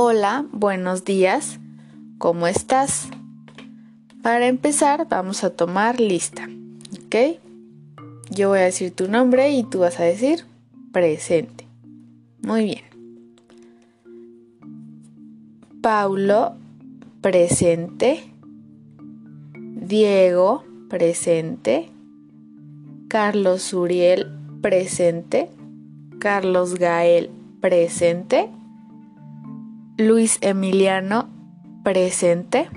Hola, buenos días. ¿Cómo estás? Para empezar, vamos a tomar lista. ¿Ok? Yo voy a decir tu nombre y tú vas a decir presente. Muy bien. Paulo, presente. Diego, presente. Carlos Uriel, presente. Carlos Gael, presente. Luis Emiliano, presente.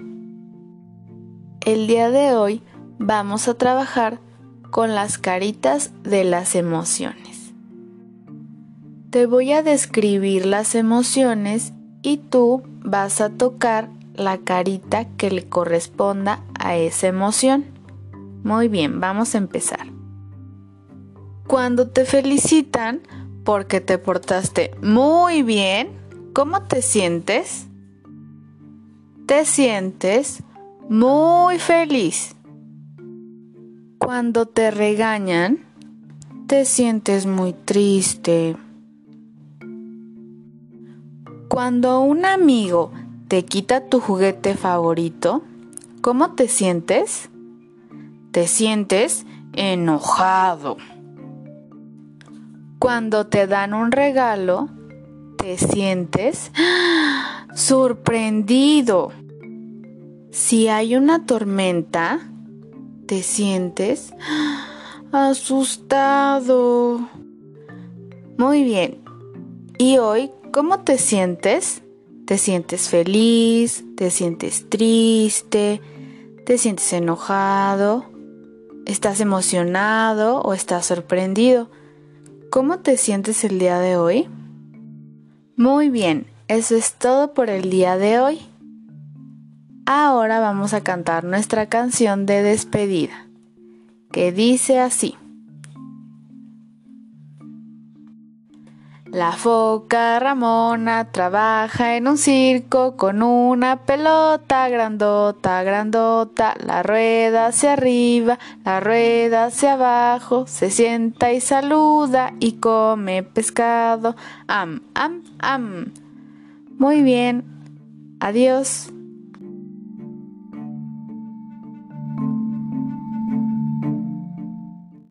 El día de hoy vamos a trabajar con las caritas de las emociones. Te voy a describir las emociones y tú vas a tocar la carita que le corresponda a esa emoción. Muy bien, vamos a empezar. Cuando te felicitan porque te portaste muy bien, ¿cómo te sientes? Te sientes muy feliz. Cuando te regañan, te sientes muy triste. Cuando un amigo te quita tu juguete favorito, ¿cómo te sientes? Te sientes enojado. Cuando te dan un regalo, te sientes sorprendido. Si hay una tormenta, te sientes asustado. Muy bien. ¿Y hoy cómo te sientes? ¿Te sientes feliz? ¿Te sientes triste? ¿Te sientes enojado? ¿Estás emocionado o estás sorprendido? ¿Cómo te sientes el día de hoy? Muy bien, eso es todo por el día de hoy. Ahora vamos a cantar nuestra canción de despedida, que dice así. La foca Ramona trabaja en un circo con una pelota grandota, grandota, la rueda hacia arriba, la rueda hacia abajo, se sienta y saluda y come pescado. Am, am, am. Muy bien. Adiós.